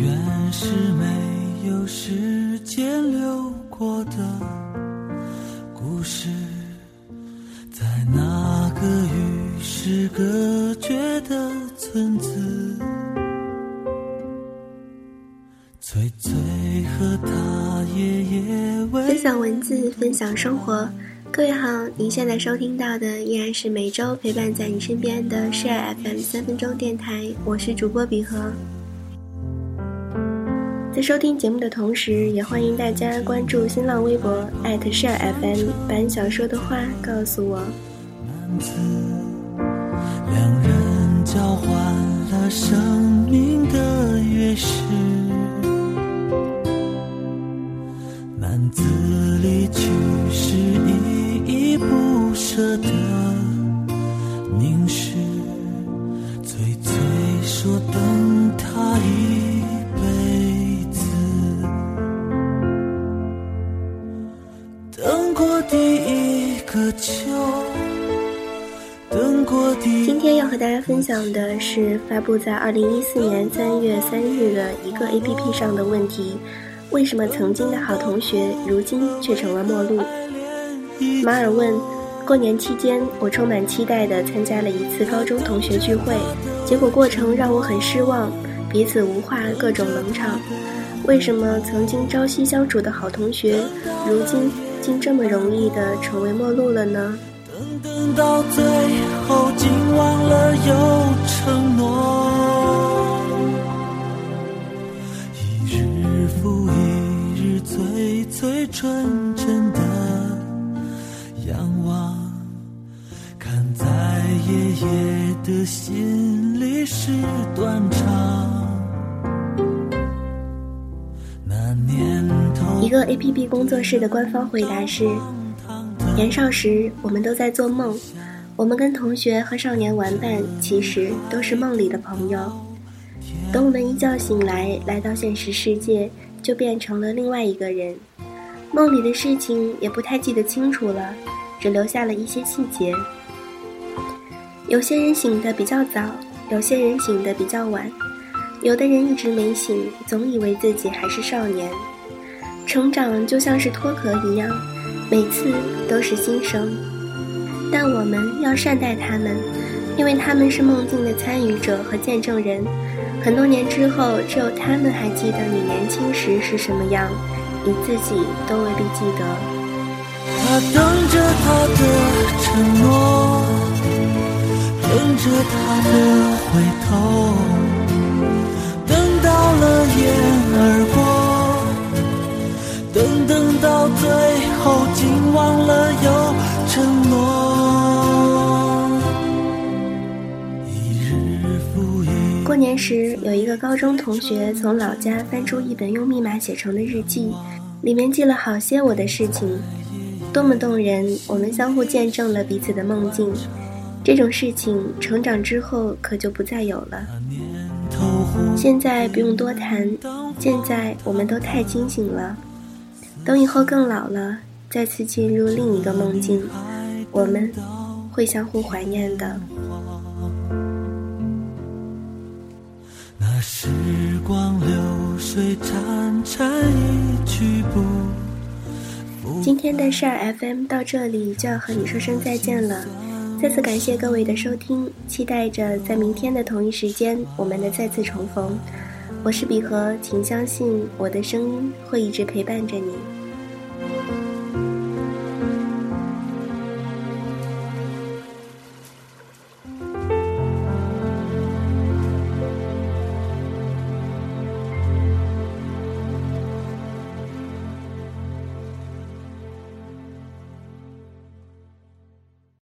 原是没有时间流过的故事，在那个与世隔绝的村子，翠翠和他爷爷分享文字，分享生活。各位好，您现在收听到的依然是每周陪伴在你身边的 Share FM 三分钟电台，我是主播比和。在收听节目的同时，也欢迎大家关注新浪微博 @share FM，把你想说的话告诉我子。两人交换了生命的钥匙，男子离去时依依不舍的等过第一个秋今天要和大家分享的是发布在二零一四年三月三日的一个 A P P 上的问题：为什么曾经的好同学，如今却成了陌路？马尔问：过年期间，我充满期待地参加了一次高中同学聚会，结果过程让我很失望，彼此无话，各种冷场。为什么曾经朝夕相处的好同学，如今竟这么容易的成为陌路了呢？等等到最后，竟忘了有承诺。一日复一日，最最纯真的仰望，看在爷爷的心里是断肠。一个 A P P 工作室的官方回答是。年少时，我们都在做梦。我们跟同学和少年玩伴，其实都是梦里的朋友。等我们一觉醒来，来到现实世界，就变成了另外一个人。梦里的事情也不太记得清楚了，只留下了一些细节。有些人醒得比较早，有些人醒得比较晚，有的人一直没醒，总以为自己还是少年。成长就像是脱壳一样。每次都是新生，但我们要善待他们，因为他们是梦境的参与者和见证人。很多年之后，只有他们还记得你年轻时是什么样，你自己都未必记得。他等着他的承诺，等着他的回头，等到了夜过年时，有一个高中同学从老家翻出一本用密码写成的日记，里面记了好些我的事情，多么动人！我们相互见证了彼此的梦境。这种事情，成长之后可就不再有了。现在不用多谈，现在我们都太清醒了。等以后更老了。再次进入另一个梦境，我们会相互怀念的。时光流水潺潺一去不今天的事儿 FM 到这里就要和你说声再见了，再次感谢各位的收听，期待着在明天的同一时间我们的再次重逢。我是比和，请相信我的声音会一直陪伴着你。